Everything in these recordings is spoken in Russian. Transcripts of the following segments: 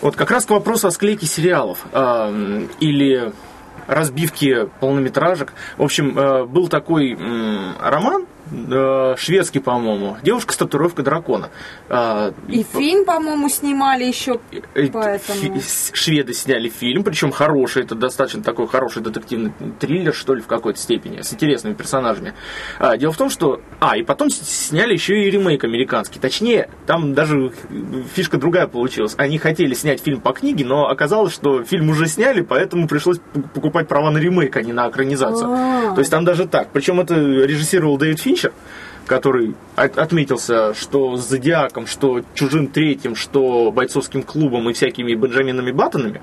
Вот как раз к вопросу о склейке сериалов э, или разбивки полнометражек. В общем, э, был такой роман шведский, по-моему, девушка с татуировкой дракона. Э, И фильм, по-моему, снимали еще Э, поэтому. Шведы сняли фильм, причем хороший, это достаточно такой хороший детективный триллер, что ли, в какой-то степени, с интересными персонажами. А, дело в том, что... А, и потом сняли еще и ремейк американский. Точнее, там даже фишка другая получилась. Они хотели снять фильм по книге, но оказалось, что фильм уже сняли, поэтому пришлось покупать права на ремейк, а не на экранизацию. А. То есть там даже так. Причем это режиссировал Дэвид Финчер, который от- отметился, что с Зодиаком, что Чужим Третьим, что бойцовским клубом и всякими Бенджаминами Баттонами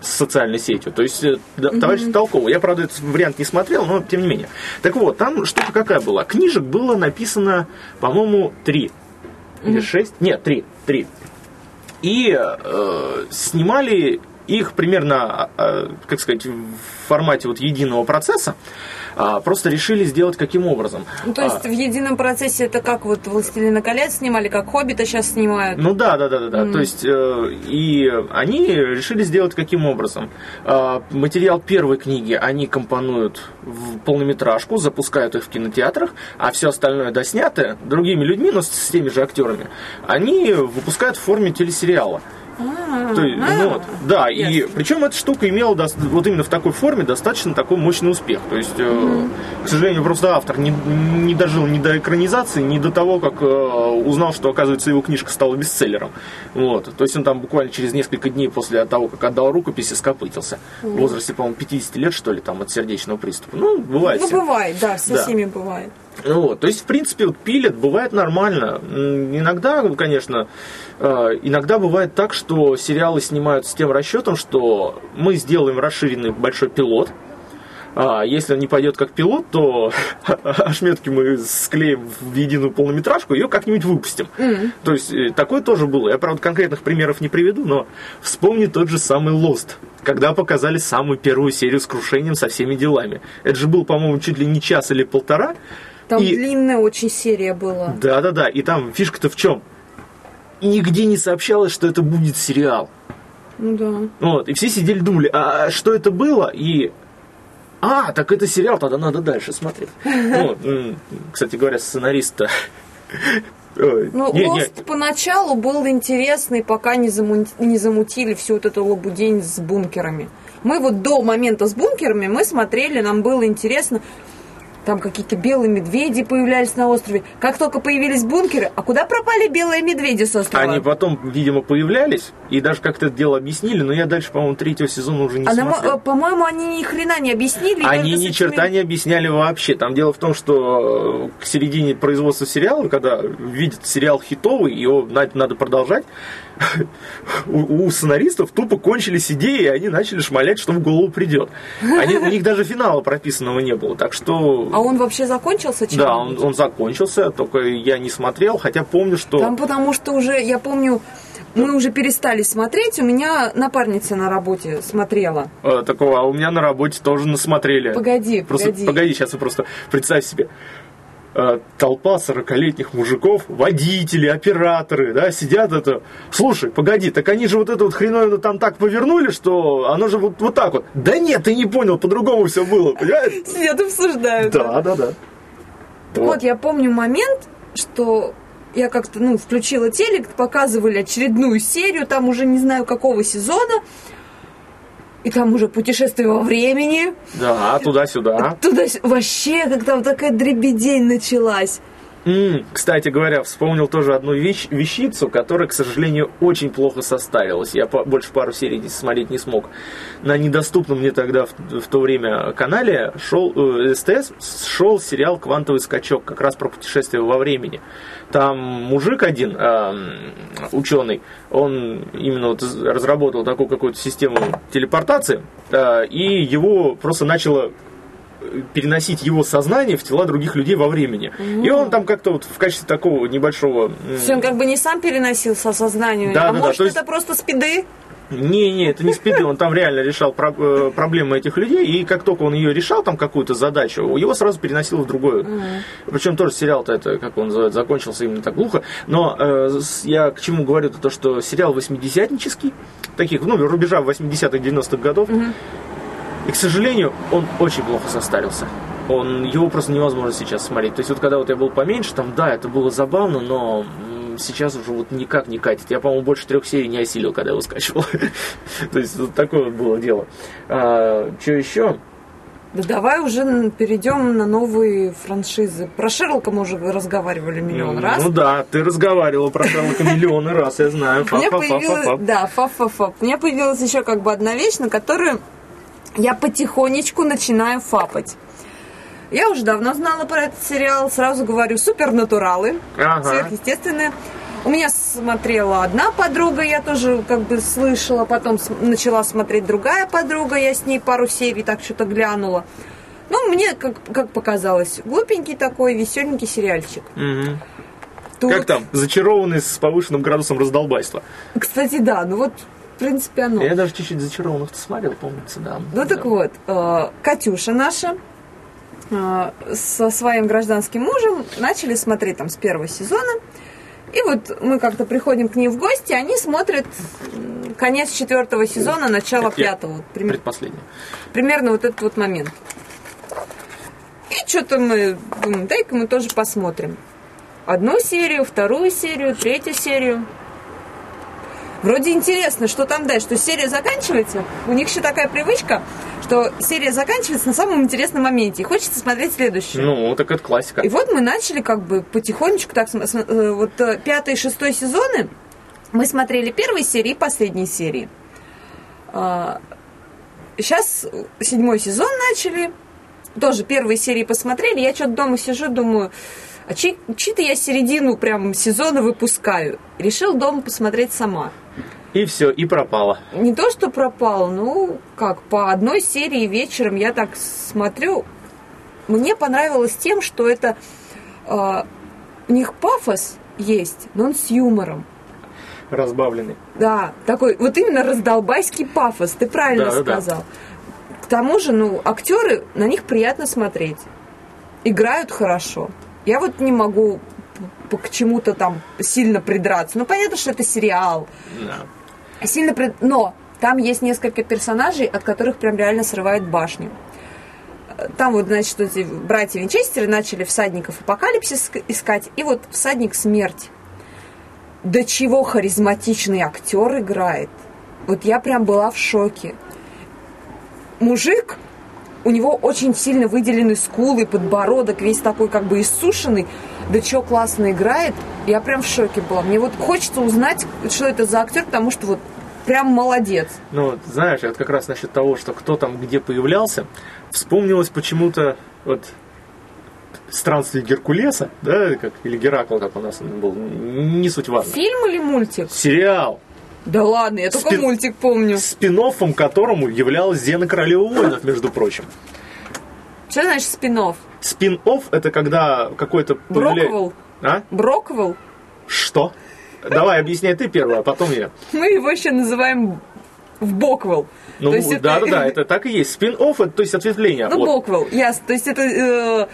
с социальной сетью. То есть э, да, товарищ толковый. Я, правда, этот вариант не смотрел, но тем не менее. Так вот, там штука какая была? Книжек было написано, по-моему, три. Или шесть? Нет, три. Три. И э, снимали их примерно, э, как сказать, в формате вот единого процесса. А, просто решили сделать каким образом. Ну, то есть А, в едином процессе это как вот «Властелина колец» снимали, как «Хоббита» сейчас снимают. Ну да, да, да, да, да. То есть э, и они решили сделать каким образом? Материал первой книги они компонуют в полнометражку, запускают их в кинотеатрах, а все остальное доснятое другими людьми, но с теми же актерами, они выпускают в форме телесериала. А, То есть, ну вот, да, и ясно. причем эта штука имела дос- вот именно в такой форме достаточно такой мощный успех. То есть, э, к сожалению, просто автор не, не дожил ни до экранизации, ни до того, как э, узнал, что, оказывается, его книжка стала бестселлером. Вот. То есть он там буквально через несколько дней после того, как отдал рукопись, и скопытился. В возрасте, по-моему, 50 лет, что ли, там, от сердечного приступа. Ну, бывает. Ну, всё. бывает, да, со Да. всеми бывает. Вот, то есть, в принципе, вот пилят, бывает нормально. Иногда, конечно, э, иногда бывает так, что сериалы снимают с тем расчетом, что мы сделаем расширенный большой пилот, а если он не пойдет как пилот, то ошметки мы склеим в единую полнометражку и ее как-нибудь выпустим. То есть э, такое тоже было. Я, правда, конкретных примеров не приведу, но вспомни тот же самый Lost, когда показали самую первую серию с крушением со всеми делами. Это же был, по-моему, чуть ли не час или полтора. Там И- длинная очень серия была. Да, да, да. И там фишка-то в чем? Нигде не сообщалось, что это будет сериал. Ну да. Вот. И все сидели думали, а что это было? И а, так это сериал, тогда надо дальше смотреть. Кстати говоря, сценарист Ой, Ну, не, не, Лост поначалу был интересный, пока не, заму- не замутили всю вот эту лабудень с бункерами. Мы вот до момента с бункерами мы смотрели, нам было интересно. Там какие-то белые медведи появлялись на острове. Как только появились бункеры, а куда пропали белые медведи с острова? Они потом, видимо, появлялись и даже как-то это дело объяснили, но я дальше, по-моему, третьего сезона уже не А смотрел. э, по-моему, они ни хрена не объяснили. Они ни этими- черта не объясняли вообще. Там дело в том, что э, к середине производства сериала, когда видят сериал хитовый, его на- надо продолжать, у, у сценаристов тупо кончились идеи, и они начали шмалять, что в голову придет. Они, у них даже финала прописанного не было. Так что... А он вообще закончился чем Да, он, он закончился, только я не смотрел, хотя помню, что... Там потому что уже, я помню, мы уже перестали смотреть. У меня напарница на работе смотрела. э, такого, а у меня на работе тоже насмотрели. Погоди, Просто, погоди. погоди, сейчас вы просто представь себе. Э, Толпа 40-летних мужиков, водители, операторы, да, сидят это. Слушай, погоди, так они же вот это вот хреновину там так повернули, что оно же вот, вот так вот. Да нет, ты не понял, по-другому все было, понимаешь? Сидят обсуждают. Да, да, да. Вот я помню момент, что я как-то, ну, включила телек, показывали очередную серию, там уже не знаю какого сезона, и там уже путешествие во времени. Да, туда-сюда. Туда вообще как там такая дребедень началась. Кстати говоря, вспомнил тоже одну вещь, вещицу, которая, к сожалению, очень плохо составилась. Я по- больше пару серий смотреть не смог. На недоступном мне тогда в, в то время канале шел, э, СТС шел сериал «Квантовый скачок», как раз про путешествие во времени. Там мужик один, ученый, он именно вот разработал такую какую-то систему телепортации, э, и его просто начало переносить его сознание в тела других людей во времени. И он там как-то вот в качестве такого небольшого... То есть он как бы не сам переносился сознанию, Да, а да, да, может то есть- это просто спиды? Не-не, это не спиды, он там реально решал про- э, проблемы этих людей, и как только он ее решал, там какую-то задачу, его сразу переносило в другое. Причем тоже сериал-то это, как он называется, закончился именно так глухо. Но э, я к чему говорю, это то, что сериал восьмидесятнический, таких, ну, рубежа 80-х, 90-х годов, и, к сожалению, он очень плохо состарился. Он, его просто невозможно сейчас смотреть. То есть вот когда вот я был поменьше, там, да, это было забавно, но сейчас уже вот никак не катит. Я, по-моему, больше трех серий не осилил, когда его скачивал. То есть вот такое вот было дело. что еще? Да давай уже перейдем на новые франшизы. Про Шерлока мы уже разговаривали миллион раз. Ну да, ты разговаривала про Шерлока миллионы раз, я знаю. Да, фа-фа-фа. У меня появилась еще как бы одна вещь, на которую я потихонечку начинаю фапать. Я уже давно знала про этот сериал, сразу говорю, супернатуралы, Ага. сверхъестественные. У меня смотрела одна подруга, я тоже как бы слышала, потом начала смотреть другая подруга, я с ней пару серий так что-то глянула. Ну, мне, как, как показалось, глупенький такой, веселенький сериальчик. Мгм. Тут- Как там? Зачарованный с повышенным градусом раздолбайства. Кстати, да, ну вот, в принципе, оно. Я даже чуть-чуть зачарованных смотрел, помнится, да. Ну так Да. вот, э, Катюша наша э, со своим гражданским мужем начали смотреть там с первого сезона. И вот мы как-то приходим к ним в гости, они смотрят конец четвертого сезона, начало я пятого. Вот пример- Предпоследний. примерно вот этот вот момент. И что-то мы думаем, дай-ка мы тоже посмотрим. Одну серию, вторую серию, третью серию. Вроде интересно, что там дальше, что серия заканчивается. У них еще такая привычка, что серия заканчивается на самом интересном моменте. И хочется смотреть следующую. Ну, так это классика. И вот мы начали как бы потихонечку так э, вот э, пятый и шестой сезоны мы смотрели первые серии и последние серии. Сейчас седьмой сезон начали. Тоже первые серии посмотрели. Я что-то дома сижу, думаю, а чьи-то я середину прям сезона выпускаю. Решил дома посмотреть сама. И все, и пропало. Не то, что пропал, ну, как, по одной серии вечером я так смотрю. Мне понравилось тем, что это... э, у них пафос есть, но он с юмором. Разбавленный. Да, такой вот именно раздолбайский пафос, ты правильно Да, да, да. сказал. К тому же, ну, актеры, на них приятно смотреть. Играют хорошо. Я вот не могу к чему-то там сильно придраться. Ну, понятно, что это сериал. Да. Сильно Но там есть несколько персонажей, от которых прям реально срывает башню. Там вот, значит, эти братья Винчестеры начали всадников апокалипсис ск- искать, и вот всадник смерти. До чего харизматичный актер играет. Вот я прям была в шоке. Мужик, у него очень сильно выделены скулы, подбородок, весь такой как бы иссушенный. Да чё классно играет. Я прям в шоке была. Мне вот хочется узнать, что это за актер, потому что вот прям молодец. Ну, знаешь, вот как раз насчет того, что кто там где появлялся, вспомнилось почему-то вот странствие Геркулеса, да, как, или Геракл, как у нас он был, не суть важно. Фильм или мультик? Сериал, Да ладно, я только Спин- мультик помню. спин которому являлась Зена Королева воинов, между прочим. Что значит спинов? Спин-офф это когда какой-то... Броквелл? А? Броквелл? Что? Давай, объясняй ты первое, а потом я. Мы его еще называем в Боквелл. Ну, есть это- да-да-да, это так и есть. Спин-офф, это, то есть ответвление. Ну, от- Боквелл, ясно. То есть это э,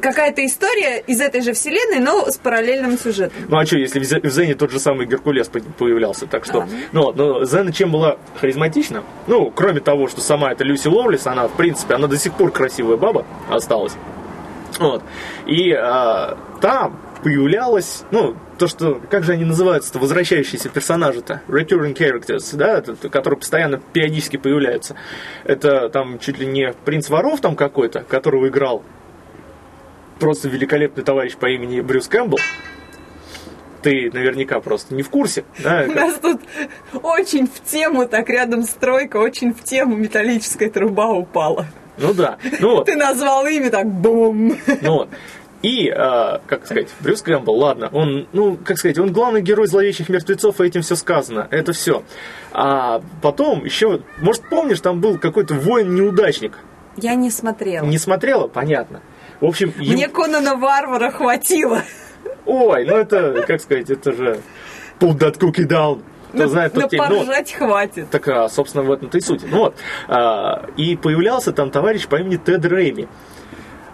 какая-то история из этой же вселенной, но с параллельным сюжетом. Ну а что, если в Зе- в Зене тот же самый Геркулес по- появлялся, так что... А. Ну, но Зена чем была харизматична? Ну, кроме того, что сама эта Люси Ловлис, она, в принципе, она до сих пор красивая баба осталась. Вот. И а, там появлялась, ну, то, что, как же они называются-то, возвращающиеся персонажи-то, recurring characters, да, это, которые постоянно, периодически появляются. Это там чуть ли не принц воров там какой-то, которого играл просто великолепный товарищ по имени Брюс Кэмпбелл. Ты наверняка просто не в курсе, да? У нас тут очень в тему, так рядом стройка, очень в тему металлическая труба упала. Ну да. Ну вот. Ты назвал имя так бум. Ну вот. И, а, как сказать, Брюс Кэмпбелл, ладно, он, ну, как сказать, он главный герой зловещих мертвецов, и этим все сказано, это все. А потом еще, может, помнишь, там был какой-то воин-неудачник. Я не смотрела. Не смотрела? Понятно. В общем, ем- Мне Конана Варвара хватило. ой, ну это, как сказать, это же pull that cookie down. кто знает тот тень. Ну, поржать хватит. Так, а, собственно, в этом-то и суть. Ну вот. А, и появлялся там товарищ по имени Тед Рэйми.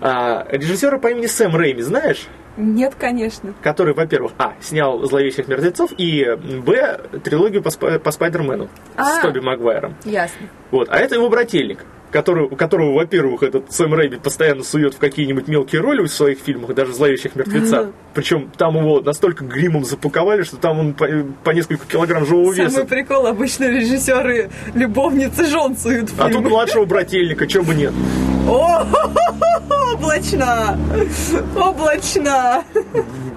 А, режиссера по имени Сэм Рэйми, знаешь? Нет, конечно. Который, во-первых, а, снял «Зловещих мертвецов», и, б, трилогию по, по Спайдермену А. с Тоби Магуайром. Ясно. Вот. А это его брательник, который, которого, во-первых, этот Сэм Рэйми постоянно сует в какие-нибудь мелкие роли в своих фильмах, даже «Зловещих мертвецах». Причем там его настолько гримом запаковали, что там он по, по несколько килограмм живого веса. Самый прикол, обычно режиссеры любовницы жен суют в А тут младшего брательника, чего бы нет. О, облачно! Облачно!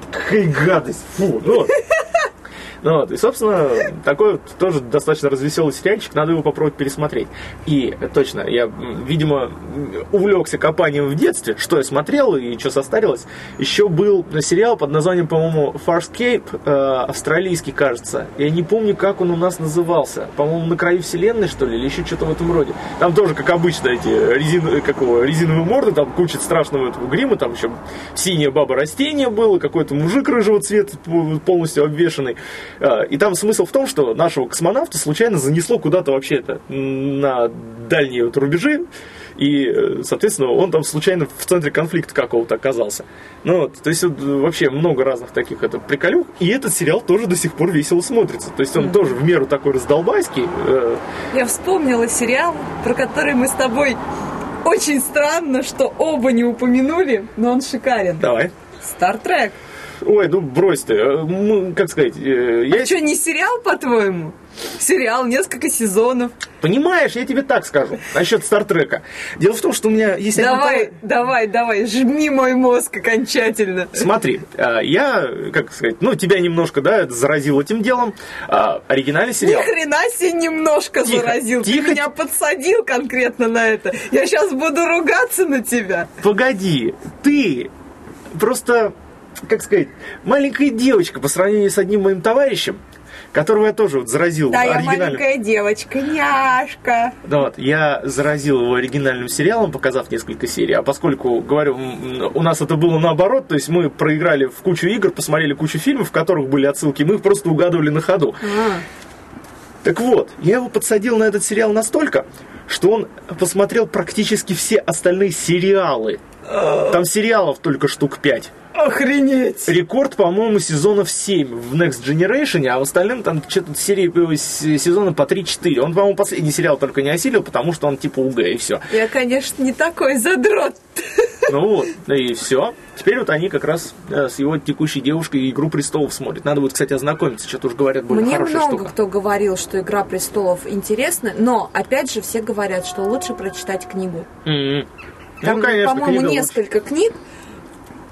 Какая гадость! Фу, ну. Ну вот, и, собственно, такой вот тоже достаточно развеселый сериальчик, надо его попробовать пересмотреть. И, точно, я, видимо, увлекся копанием в детстве, что я смотрел и что состарилось. Еще был сериал под названием, по-моему, Farscape, э, австралийский, кажется. Я не помню, как он у нас назывался. По-моему, «На краю вселенной», что ли, или еще что-то в этом роде. Там тоже, как обычно, эти резин, какого, резиновые морды, там куча страшного этого грима, там еще синяя баба растение было, какой-то мужик рыжего цвета пол- полностью обвешанный. А, И там смысл в том, что нашего космонавта случайно занесло куда-то вообще это на дальние вот рубежи, и, э, соответственно, он там случайно в центре конфликта какого-то оказался. Ну вот, то есть вот, э, вообще много разных таких это приколюх, и этот сериал тоже до сих пор весело смотрится. То есть он тоже в меру такой раздолбайский. э, Я вспомнила сериал, про который мы с тобой очень странно, что оба не упомянули, но он шикарен. Давай. Стартрек. Ой, ну брось ты. э, мы, как сказать, э, я... Что, не сериал, по-твоему? Сериал, несколько сезонов. Понимаешь, я тебе так скажу насчет Стартрека. Дело в том, что у меня есть... Давай, товар- давай, давай, жми мой мозг окончательно. Смотри, а, я, как сказать, ну, тебя немножко, да, заразил этим делом. А, Оригинальный Ни сериал. хрена себе немножко Тихо, заразил. тихо. Ты меня подсадил конкретно на это. Я сейчас буду ругаться на тебя. Погоди, ты просто, как сказать, маленькая девочка по сравнению с одним моим товарищем, которого я тоже вот заразил Да, я оригинальным. маленькая девочка, няшка. Ну вот, я заразил его оригинальным сериалом, показав несколько серий. А поскольку, говорю, у нас это было наоборот, то есть мы проиграли в кучу игр, посмотрели кучу фильмов, в которых были отсылки, мы их просто угадывали на ходу. А, Так вот, я его подсадил на этот сериал настолько, что он посмотрел практически все остальные сериалы. Там сериалов только штук 5. Охренеть. Рекорд, по-моему, сезонов 7 в Next Generation, а в остальном там что-то серии э, сезона по 3-4. Он, по-моему, последний сериал только не осилил, потому что он типа УГ и все. Я, конечно, не такой задрот. Ну вот, и все. Теперь вот они как раз э, с его текущей девушкой «Игру престолов» смотрят. Надо будет, кстати, ознакомиться, что-то уж говорят, более Мне хорошая много штука. кто говорил, что «Игра престолов» интересна, но, опять же, все говорят, что лучше прочитать книгу. М-м. Там, ну, конечно, по-моему, книга лучше. несколько книг.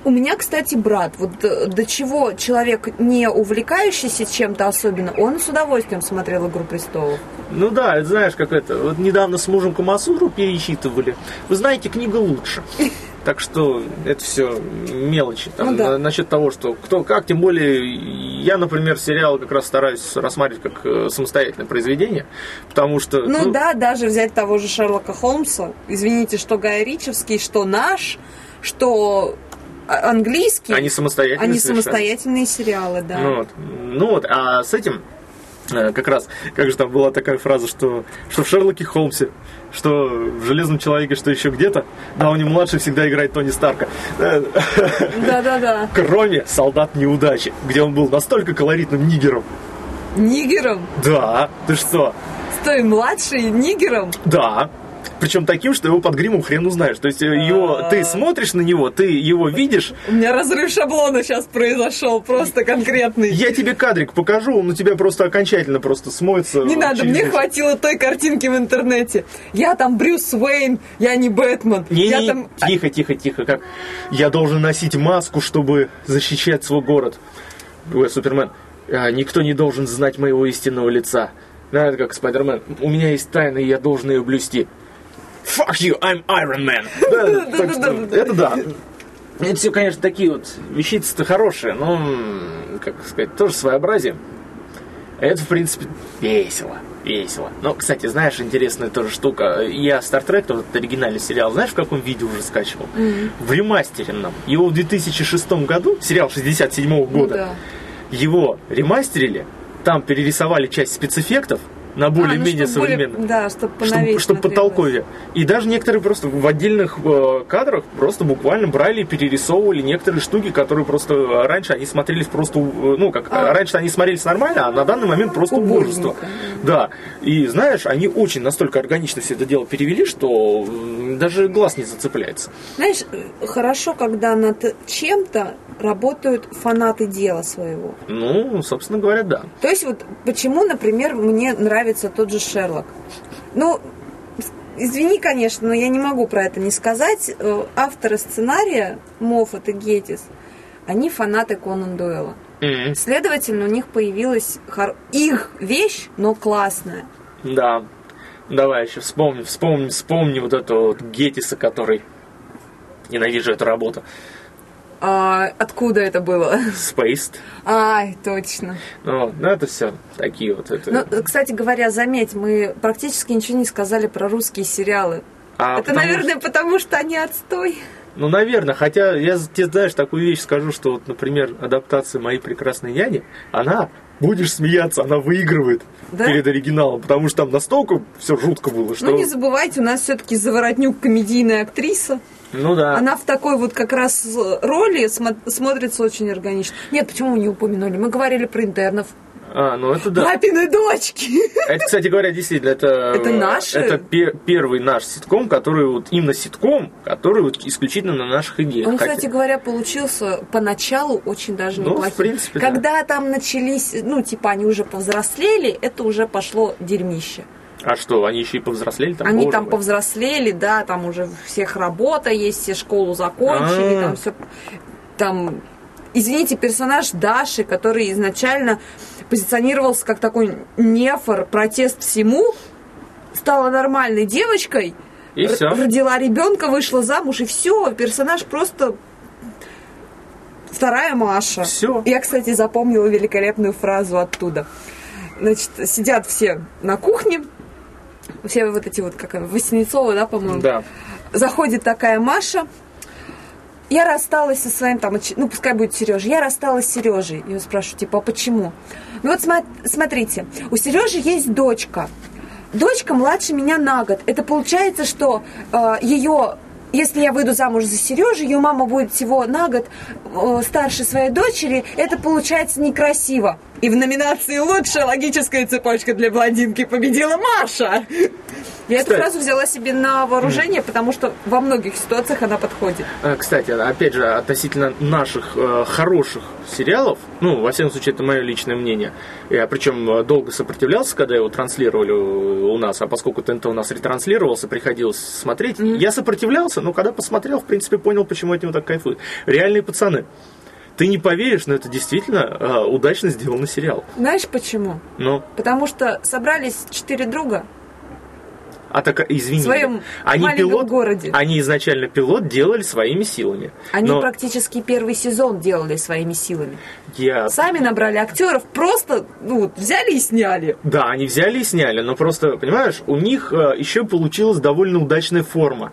У меня, кстати, брат, вот э, до чего человек не увлекающийся чем-то особенно, он с удовольствием смотрел «Игру престолов». Ну да, это знаешь, как это. Вот недавно с мужем Камасуру перечитывали. Вы знаете, книга лучше. Так что это все мелочи. Там, Ну да. на- насчет того, что кто как, тем более я, например, сериал как раз стараюсь рассматривать как э, самостоятельное произведение, потому что Ну, да, даже взять того же Шерлока Холмса. Извините, что Гай Ричевский, что наш, что а- английский. они самостоятельные. Они совершенно. самостоятельные сериалы, да. Ну вот. ну вот, а с этим э, как раз, как же там была такая фраза, что, что в Шерлоке Холмсе, что в Железном Человеке, что еще где-то, Дауни младший всегда играет Тони Старка. Э, Да-да-да. Кроме «Солдат неудачи», где он был настолько колоритным нигером. Нигером. Да, ты что? Стой, младший нигером. Да. Причем таким, что его под гримом хрен узнаешь. То есть э, его, ты смотришь на него, ты его видишь. У меня разрыв шаблона сейчас произошел, просто конкретный. Я тебе кадрик покажу, он у тебя просто окончательно просто смоется. Не надо, мне хватило той картинки в интернете. Я там Брюс Уэйн, я не Бэтмен. Не, я не, там... тихо, тихо, тихо. Как я должен носить маску, чтобы защищать свой город. Ой, Супермен. а, никто не должен знать моего истинного лица. Это как Спайдермен. У меня есть тайна, и я должен ее блюсти. Fuck you, I'm Iron Man. Да, так что, Да-да-да-да-да. Это да. Это все, конечно, такие вот вещицы-то хорошие, но, как сказать, тоже своеобразие. Это, в принципе, весело. Весело. Но, кстати, знаешь, интересная тоже штука. Я Star Trek, тот оригинальный сериал, знаешь, в каком виде уже скачивал? В ремастеренном. Его в 2006 году, сериал 67 Ну года, да. его ремастерили, там перерисовали часть спецэффектов, на более-менее а, ну, современный. Более, да, чтобы чтобы, чтобы потолковье. И даже некоторые просто в отдельных э, кадрах просто буквально брали и перерисовывали некоторые штуки, которые просто раньше они смотрелись просто, э, ну, как а. раньше они смотрелись нормально, а на данный момент просто убожество. Да. И знаешь, они очень настолько органично все это дело перевели, что даже глаз не зацепляется. Знаешь, хорошо, когда над чем-то работают фанаты дела своего. Ну, собственно говоря, да. То есть вот почему, например, мне нравится тот же Шерлок. Ну, извини, конечно, но я не могу про это не сказать. Э, авторы сценария, Моффат и Геттис, они фанаты Конан Дуэла. Mm-hmm. Следовательно, у них появилась хор... их вещь, но классная. Да. Давай еще вспомни, вспомни, вспомни вот этого вот Геттиса, который ненавижу эту работу. А, откуда это было? Spaced. Ай, точно. Ну, ну это все такие вот. Это... Ну, кстати говоря, заметь, мы практически ничего не сказали про русские сериалы. А это, наверное, что... потому что они отстой. Ну, наверное, хотя я тебе, знаешь, такую вещь скажу, что вот, например, адаптация «Моей прекрасной няни», она, будешь смеяться, она выигрывает да? перед оригиналом, потому что там настолько все жутко было, что... Ну, не забывайте, у нас все-таки Заворотнюк комедийная актриса. Ну да. Она в такой вот как раз роли смо- смотрится очень органично. Нет, почему мы не упомянули? Мы говорили про интернов. А, ну это да. Папины дочки. Это, кстати говоря, действительно, это... Это наш? Это пер- первый наш ситком, который вот именно ситком, который вот исключительно на наших идеях. Он, Хотя... кстати говоря, получился поначалу очень даже ну, неплохим. в принципе, Когда да. там начались, ну, типа, они уже повзрослели, это уже пошло дерьмище. А что, они еще и повзрослели там? Они там мой. повзрослели, да, там уже всех работа есть, все школу закончили, А-а-а. там все, там, извините, персонаж Даши, который изначально позиционировался как такой нефор, протест всему, стала нормальной девочкой, и р- все. родила ребенка, вышла замуж, и все, персонаж просто вторая Маша. Все. Я, кстати, запомнила великолепную фразу оттуда. Значит, сидят все на кухне, все вот эти вот, как Васнецова, да, по-моему? Да. Заходит такая Маша, я рассталась со своим, там, ну, пускай будет Сережа, я рассталась с Сережей. Я спрашиваю, типа, а почему? Ну вот смотрите, у Сережи есть дочка. Дочка младше меня на год. Это получается, что э, ее если я выйду замуж за Сережу, ее мама будет всего на год э, старше своей дочери, это получается некрасиво. И в номинации «Лучшая логическая цепочка для блондинки» победила Маша. Я Кстати. эту фразу взяла себе на вооружение, потому что во многих ситуациях она подходит. Э, кстати, опять же, относительно наших э, хороших сериалов, ну, во всяком случае, это мое личное мнение. Я причем э, долго сопротивлялся, когда его транслировали у нас, а поскольку ТНТ у нас ретранслировался, приходилось смотреть. Mm-hmm. Я сопротивлялся, но когда посмотрел, в принципе, понял, почему от него так кайфуют. Реальные пацаны. Ты не поверишь, но это действительно э, удачно сделанный сериал. Знаешь почему? Ну? Потому что собрались четыре друга, а так, извини, в своем они пилот, городе. Они изначально пилот делали своими силами. Они но... практически первый сезон делали своими силами. Я... Сами набрали актеров, просто ну, взяли и сняли. Да, они взяли и сняли, но просто, понимаешь, у них э, еще получилась довольно удачная форма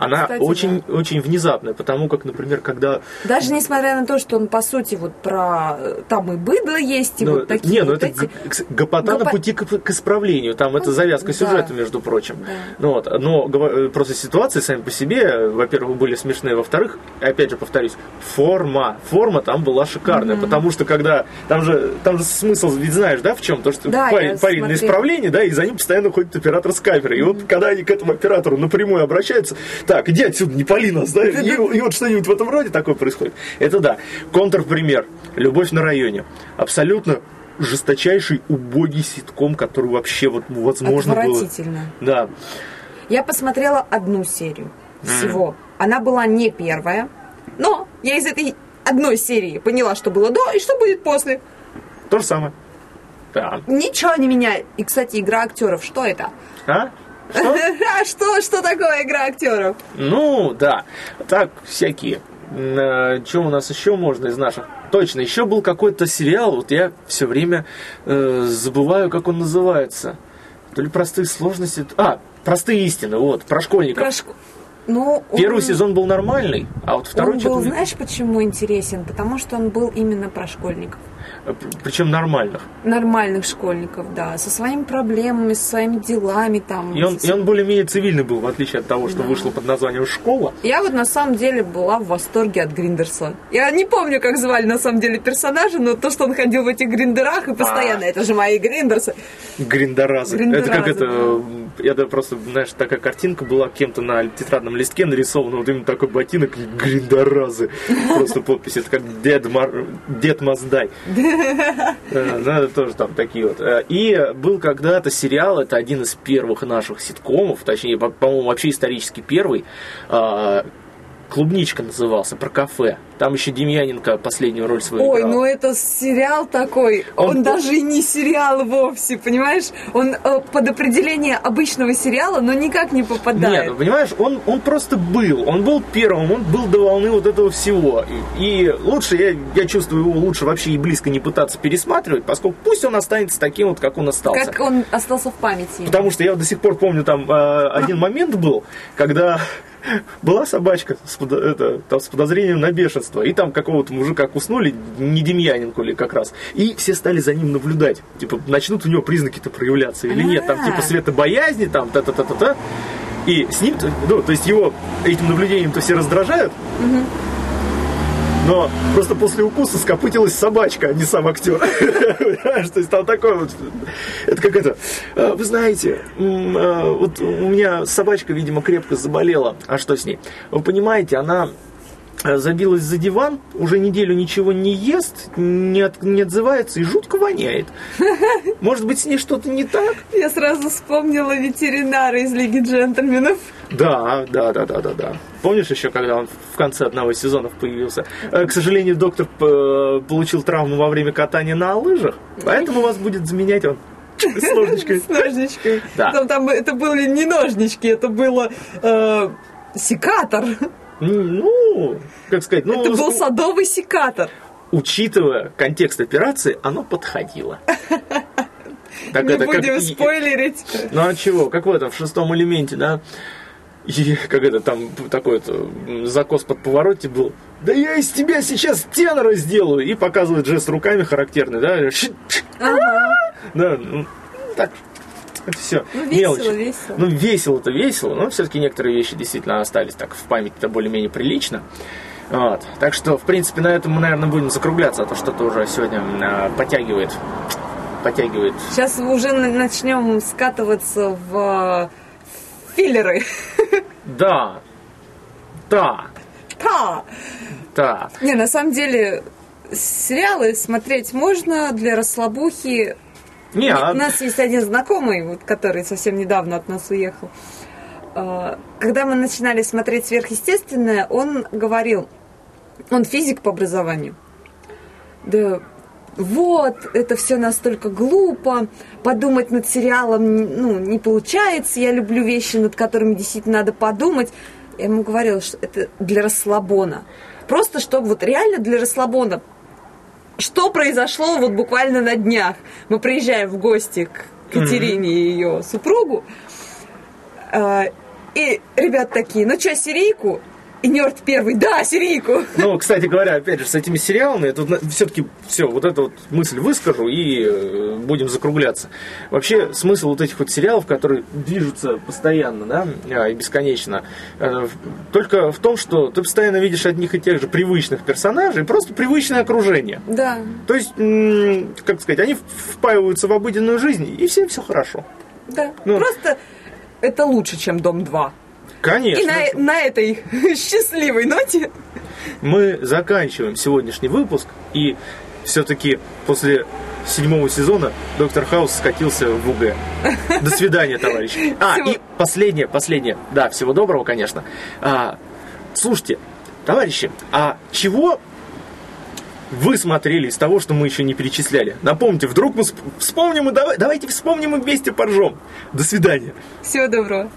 она Кстати, очень, да. очень внезапная, потому как, например, когда... Даже несмотря на то, что он, по сути, вот про... Там и быдло есть, и но, ну, вот такие Не, ну вот это эти... гопота Гопо... на пути к, к исправлению, там это завязка да. сюжета, между прочим. Да. Ну, вот, но э, просто ситуации сами по себе, во-первых, были смешные, во-вторых, опять же повторюсь, форма, форма там была шикарная, mm-hmm. потому что когда... Там же, там же смысл, ведь знаешь, да, в чем? То, что да, парень, парень на исправление, да, и за ним постоянно ходит оператор с камерой. И mm-hmm. вот когда они к этому оператору напрямую обращаются, так, иди отсюда, не пали нас, да? И, и вот что-нибудь в этом роде такое происходит. Это да. Контрпример. Любовь на районе. Абсолютно жесточайший, убогий ситком, который вообще вот возможно Отвратительно. было. Да. Я посмотрела одну серию всего. Mm. Она была не первая, но я из этой одной серии поняла, что было до и что будет после. То же самое. Да. Ничего не меняет. И, кстати, игра актеров, что это? А? Что? А что, что такое игра актеров? Ну, да. Так, всякие. Э, что у нас еще можно из наших? Точно, еще был какой-то сериал, вот я все время э, забываю, как он называется. То ли простые сложности. А, простые истины, вот, про школьников. Про шко... Ну, Первый он... сезон был нормальный, а вот второй он был, знаешь, почему интересен? Потому что он был именно про школьников. Причем нормальных. Нормальных школьников, да. Со своими проблемами, со своими делами там. И он, и он более-менее цивильный был, в отличие от того, что да. вышло под названием «Школа». Я вот на самом деле была в восторге от Гриндерса. Я не помню, как звали на самом деле персонажа, но то, что он ходил в этих гриндерах и постоянно, а. это же мои Гриндерсы. Гриндеразы. Это как это... Я да просто, знаешь, такая картинка была кем-то на тетрадном листке нарисована, вот именно такой ботинок и. Просто подпись. Это как Дед, Мар... Дед Маздай. Надо тоже там такие вот. Э, и был когда-то сериал, это один из первых наших ситкомов, точнее, по-моему, вообще исторически первый, а, «Клубничка» назывался, про кафе. Там еще Демьяненко последнюю роль свою Ой, играл. ну это сериал такой, он, он даже и не сериал вовсе, понимаешь? Он э, под определение обычного сериала, но никак не попадает. Нет, ну, понимаешь, он, он просто был, он был первым, он был до волны вот этого всего. И, и лучше, я, я чувствую его лучше вообще и близко не пытаться пересматривать, поскольку пусть он останется таким вот, как он остался. Как он остался в памяти. Потому что я до сих пор помню, там э, один момент был, когда была собачка с, это, там, с подозрением на бешенство, и там какого-то мужика куснули, не Демьяненко ли как раз, и все стали за ним наблюдать, типа, начнут у него признаки-то проявляться или нет, там типа светобоязни, там та-та-та-та-та, и с ним, ну, то есть его этим наблюдением-то все раздражают, но просто после укуса скопытилась собачка, а не сам актер. То есть там такое вот... Это как это... «А, вы знаете, а, вот у меня собачка, видимо, крепко заболела. А что с ней? Вы понимаете, она Э, забилась за диван, уже неделю ничего не ест, не, от, не отзывается и жутко воняет. Может быть, с ней что-то не так? Я сразу вспомнила ветеринара из Лиги джентльменов. Да, да, да, да, да, да. Помнишь еще, когда он в конце одного из сезонов появился? Э, к сожалению, доктор э, получил травму во время катания на лыжах, поэтому вас будет заменять он с ножничкой. С ножничкой. Да. Там, там это были не ножнички, это было э, секатор. Ну, как сказать, ну... Это был садовый секатор. Учитывая контекст операции, оно подходило. Так Не это, будем как... спойлерить. Ну а чего? Как в этом, в шестом элементе, да? И как это там такой вот закос под повороте был. Да я из тебя сейчас тенора сделаю! И показывает жест руками характерный, да? Ага. Да, ну, так, все ну, весело, мелочи. Весело. Ну, весело-то весело, но все-таки некоторые вещи действительно остались так в памяти-то более-менее прилично. Вот. Так что, в принципе, на этом мы, наверное, будем закругляться, а то что-то уже сегодня э, подтягивает. Подтягивает. Сейчас уже начнем скатываться в филлеры. Да. Да. Да. Да. Не, на самом деле, сериалы смотреть можно для расслабухи не, а... У нас есть один знакомый, вот, который совсем недавно от нас уехал. А, когда мы начинали смотреть сверхъестественное, он говорил, он физик по образованию. Да вот, это все настолько глупо, подумать над сериалом ну, не получается, я люблю вещи, над которыми действительно надо подумать. Я ему говорила, что это для расслабона. Просто чтобы вот реально для расслабона что произошло вот буквально на днях. Мы приезжаем в гости к Катерине и ее супругу. А, и ребят такие, ну что, серийку? И Нерд первый, да, серийку. Ну, кстати говоря, опять же, с этими сериалами, тут все-таки все, вот эту вот мысль выскажу и э, будем закругляться. Вообще, смысл вот этих вот сериалов, которые движутся постоянно, да, а, и бесконечно, э, только в том, что ты постоянно видишь одних и тех же привычных персонажей, просто привычное окружение. Да. То есть, как сказать, они впаиваются в обыденную жизнь, и всем все хорошо. Да. Ну, просто это лучше, чем Дом 2. Конечно. И на, на этой счастливой ноте мы заканчиваем сегодняшний выпуск. И все-таки после седьмого сезона Доктор Хаус скатился в УГ. До свидания, товарищи. А, всего... и последнее, последнее. Да, всего доброго, конечно. А, слушайте, товарищи, а чего вы смотрели из того, что мы еще не перечисляли? Напомните, вдруг мы вспомним и давай, давайте вспомним и вместе поржем. До свидания. Всего доброго.